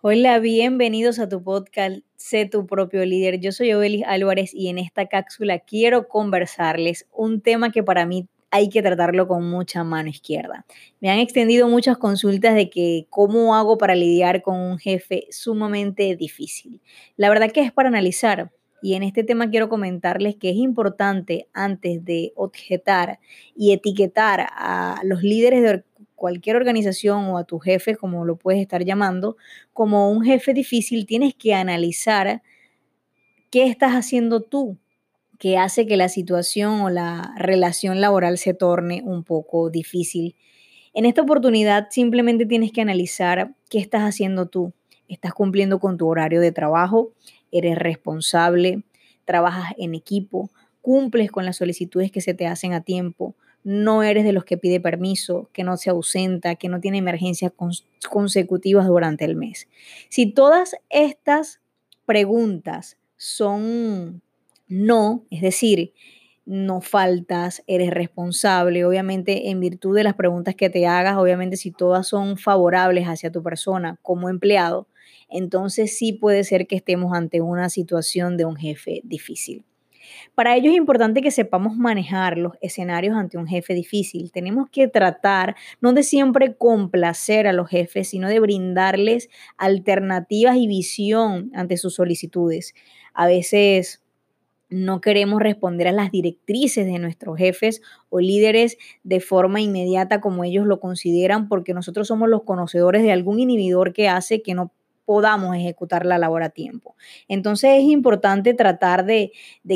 Hola, bienvenidos a tu podcast Sé tu propio líder. Yo soy Obelis Álvarez y en esta cápsula quiero conversarles un tema que para mí hay que tratarlo con mucha mano izquierda. Me han extendido muchas consultas de que cómo hago para lidiar con un jefe sumamente difícil. La verdad que es para analizar. Y en este tema quiero comentarles que es importante antes de objetar y etiquetar a los líderes de cualquier organización o a tu jefe, como lo puedes estar llamando, como un jefe difícil, tienes que analizar qué estás haciendo tú que hace que la situación o la relación laboral se torne un poco difícil. En esta oportunidad simplemente tienes que analizar qué estás haciendo tú. ¿Estás cumpliendo con tu horario de trabajo? ¿Eres responsable? ¿Trabajas en equipo? ¿Cumples con las solicitudes que se te hacen a tiempo? no eres de los que pide permiso, que no se ausenta, que no tiene emergencias consecutivas durante el mes. Si todas estas preguntas son no, es decir, no faltas, eres responsable, obviamente en virtud de las preguntas que te hagas, obviamente si todas son favorables hacia tu persona como empleado, entonces sí puede ser que estemos ante una situación de un jefe difícil. Para ello es importante que sepamos manejar los escenarios ante un jefe difícil. Tenemos que tratar no de siempre complacer a los jefes, sino de brindarles alternativas y visión ante sus solicitudes. A veces no queremos responder a las directrices de nuestros jefes o líderes de forma inmediata como ellos lo consideran porque nosotros somos los conocedores de algún inhibidor que hace que no podamos ejecutar la labor a tiempo. Entonces es importante tratar de,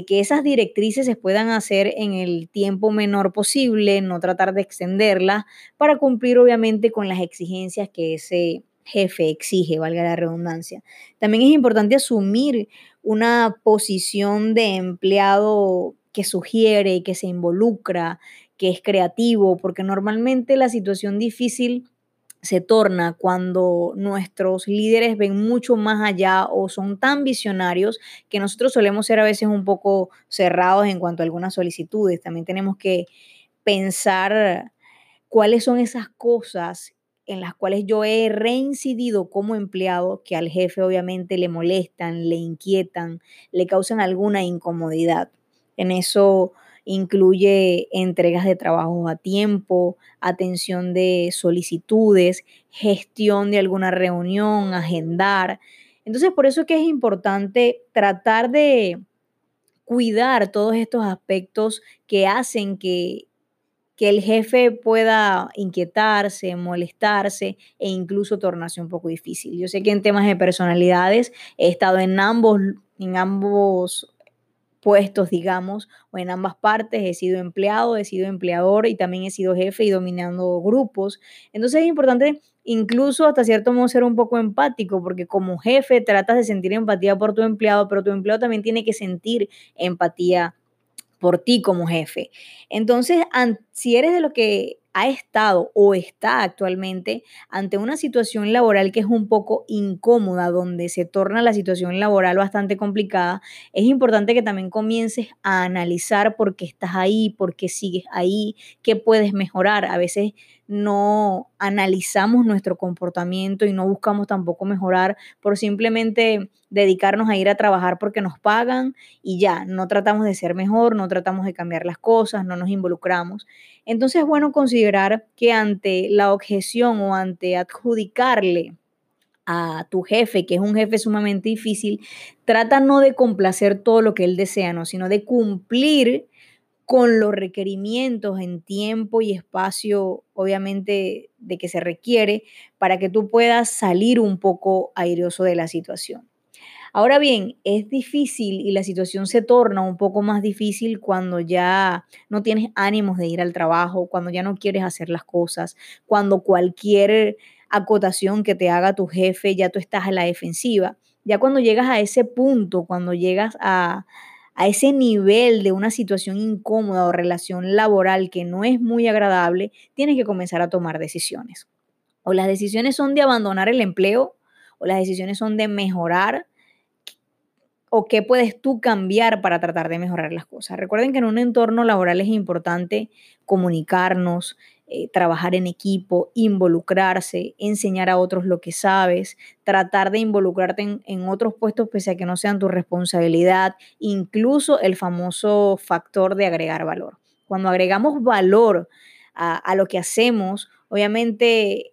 que esas directrices se puedan hacer en el tiempo menor posible, no tratar de extenderlas para cumplir obviamente con las exigencias que ese jefe exige, valga la redundancia. También es importante asumir una posición de empleado que sugiere, que se involucra, que es creativo, porque normalmente la situación difícil se torna cuando nuestros líderes ven mucho más allá o son tan visionarios que nosotros solemos ser a veces un poco cerrados en cuanto a algunas solicitudes. También tenemos que pensar cuáles son esas cosas en las cuales yo he reincidido como empleado que al jefe obviamente le molestan, le inquietan, le causan alguna incomodidad. En eso incluye entregas de trabajos a tiempo, atención de solicitudes, gestión de alguna reunión, agendar. Entonces, por eso es que es importante tratar de cuidar todos estos aspectos que hacen que, que el jefe pueda inquietarse, molestarse e incluso tornarse un poco difícil. Yo sé que en temas de personalidades he estado en ambos, en ambos puestos, digamos, o en ambas partes. He sido empleado, he sido empleador y también he sido jefe y dominando grupos. Entonces es importante incluso hasta cierto modo ser un poco empático, porque como jefe tratas de sentir empatía por tu empleado, pero tu empleado también tiene que sentir empatía por ti como jefe. Entonces, si eres de lo que ha estado o está actualmente ante una situación laboral que es un poco incómoda, donde se torna la situación laboral bastante complicada, es importante que también comiences a analizar por qué estás ahí, por qué sigues ahí, qué puedes mejorar. A veces no analizamos nuestro comportamiento y no buscamos tampoco mejorar por simplemente dedicarnos a ir a trabajar porque nos pagan y ya, no tratamos de ser mejor, no tratamos de cambiar las cosas, no nos involucramos. Entonces es bueno considerar que ante la objeción o ante adjudicarle a tu jefe, que es un jefe sumamente difícil, trata no de complacer todo lo que él desea, ¿no? sino de cumplir con los requerimientos en tiempo y espacio, obviamente, de que se requiere para que tú puedas salir un poco airoso de la situación. Ahora bien, es difícil y la situación se torna un poco más difícil cuando ya no tienes ánimos de ir al trabajo, cuando ya no quieres hacer las cosas, cuando cualquier acotación que te haga tu jefe ya tú estás a la defensiva. Ya cuando llegas a ese punto, cuando llegas a, a ese nivel de una situación incómoda o relación laboral que no es muy agradable, tienes que comenzar a tomar decisiones. O las decisiones son de abandonar el empleo, o las decisiones son de mejorar o qué puedes tú cambiar para tratar de mejorar las cosas. Recuerden que en un entorno laboral es importante comunicarnos, eh, trabajar en equipo, involucrarse, enseñar a otros lo que sabes, tratar de involucrarte en, en, otros puestos pese a que no sean tu responsabilidad, incluso el famoso factor de agregar valor. Cuando agregamos valor a, a lo que hacemos, obviamente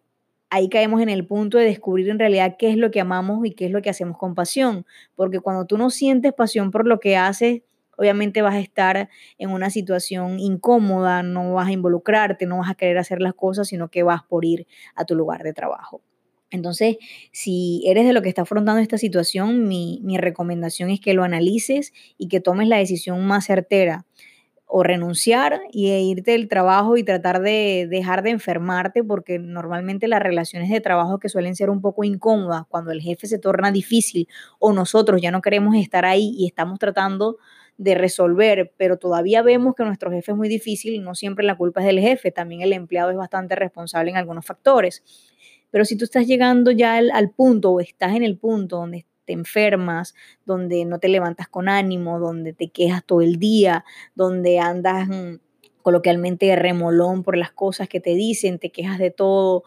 ahí caemos en el punto de descubrir en realidad qué es lo que amamos y qué es lo que hacemos con pasión. Porque cuando tú no sientes pasión por lo que haces, obviamente vas a estar en una situación incómoda, no vas a involucrarte, no vas a querer hacer las cosas, sino que vas por ir a tu lugar de trabajo. Entonces, si eres de lo que está afrontando esta situación, mi, mi recomendación es que lo analices y que tomes la decisión más certera o renunciar y e irte del trabajo y tratar de dejar de enfermarte, porque normalmente las relaciones de trabajo que suelen ser un poco incómodas cuando el jefe se torna difícil o nosotros ya no queremos estar ahí y estamos tratando de resolver, pero todavía vemos que nuestro jefe es muy difícil y no siempre la culpa es del jefe, también el empleado es bastante responsable en algunos factores. Pero si tú estás llegando ya al, punto o estás en el punto donde te enfermas, donde no te levantas con ánimo, donde te quejas todo el día, donde andas mm, coloquialmente remolón por las cosas que te dicen, te quejas de todo,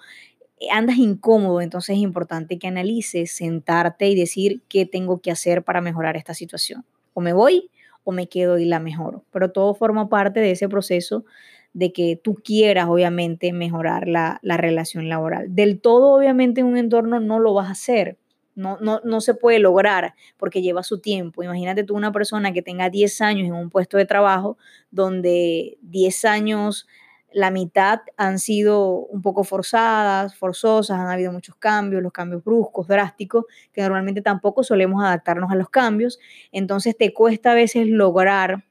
eh, andas incómodo, entonces es importante que analices, sentarte y decir qué tengo que hacer para mejorar esta situación. O me voy me quedo y la mejoro. Pero todo forma parte de ese proceso de que tú quieras, obviamente, mejorar la, la relación laboral. Del todo, obviamente, en un entorno no lo vas a hacer no, no, no se puede lograr porque lleva su tiempo. Imagínate tú una persona que tenga 10 años en un puesto de trabajo donde 10 años la mitad han sido un poco forzadas, forzosas, han habido muchos cambios, los cambios bruscos, drásticos, que normalmente tampoco solemos adaptarnos a los cambios. Entonces te cuesta a veces lograr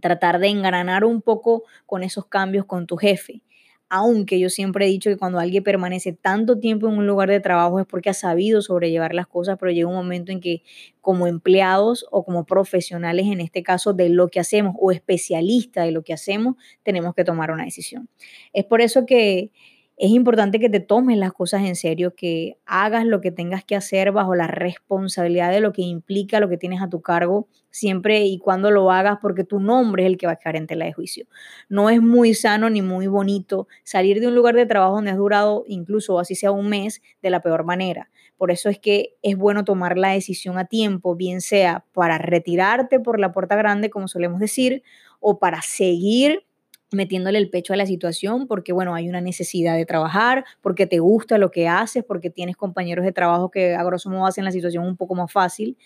tratar de engranar un poco con esos cambios con tu jefe aunque yo siempre he dicho que cuando alguien permanece tanto tiempo en un lugar de trabajo es porque ha sabido sobrellevar las cosas, pero llega un momento en que como empleados o como profesionales, en este caso de lo que hacemos o especialistas de lo que hacemos, tenemos que tomar una decisión. Es por eso que es importante que te tomes las cosas en serio, que hagas lo que tengas que hacer bajo la responsabilidad de lo que implica lo que tienes a tu cargo, siempre y cuando lo hagas, porque tu nombre es el que va a quedar en tela de juicio. No es muy sano ni muy bonito salir de un lugar de trabajo donde has durado incluso así sea un mes de la peor manera. Por eso es que es bueno tomar la decisión a tiempo, bien sea para retirarte por la puerta grande, como solemos decir, o para seguir metiéndole el pecho a la situación porque, bueno, hay una necesidad de trabajar, porque te gusta lo que haces, porque tienes compañeros de trabajo que a grosso modo hacen la situación un poco más fácil.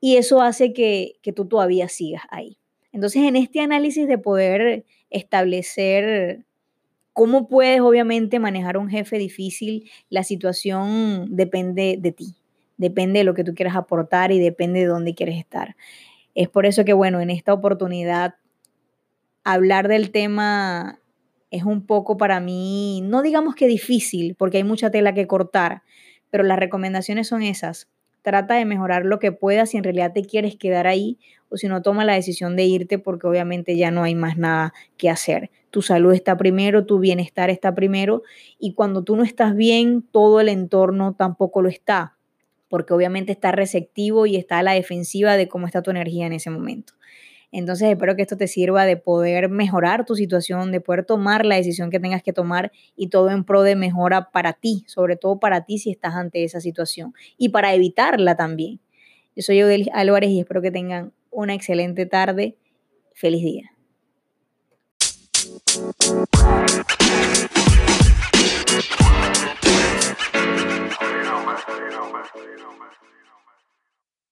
Y eso hace que, que tú todavía sigas ahí. Entonces, en este análisis de poder establecer cómo puedes, obviamente, manejar un jefe difícil, la situación depende de ti, depende de lo que tú quieras aportar y depende de dónde quieres estar. Es por eso que, bueno, en esta oportunidad hablar del tema es un poco para mí, no digamos que difícil, porque hay mucha tela que cortar, pero las recomendaciones son esas. Trata de mejorar lo que puedas si en realidad te quieres quedar ahí o si no toma la decisión de irte porque obviamente ya no hay más nada que hacer. Tu salud está primero, tu bienestar está primero y cuando tú no estás bien, todo el entorno tampoco lo está, porque obviamente está receptivo y está a la defensiva de cómo está tu energía en ese momento. Entonces espero que esto te sirva de poder mejorar tu situación, de poder tomar la decisión que tengas que tomar y todo en pro de mejora para ti, sobre todo para ti si estás ante esa situación y para evitarla también. Yo soy Odel Álvarez y espero que tengan una excelente tarde. Feliz día.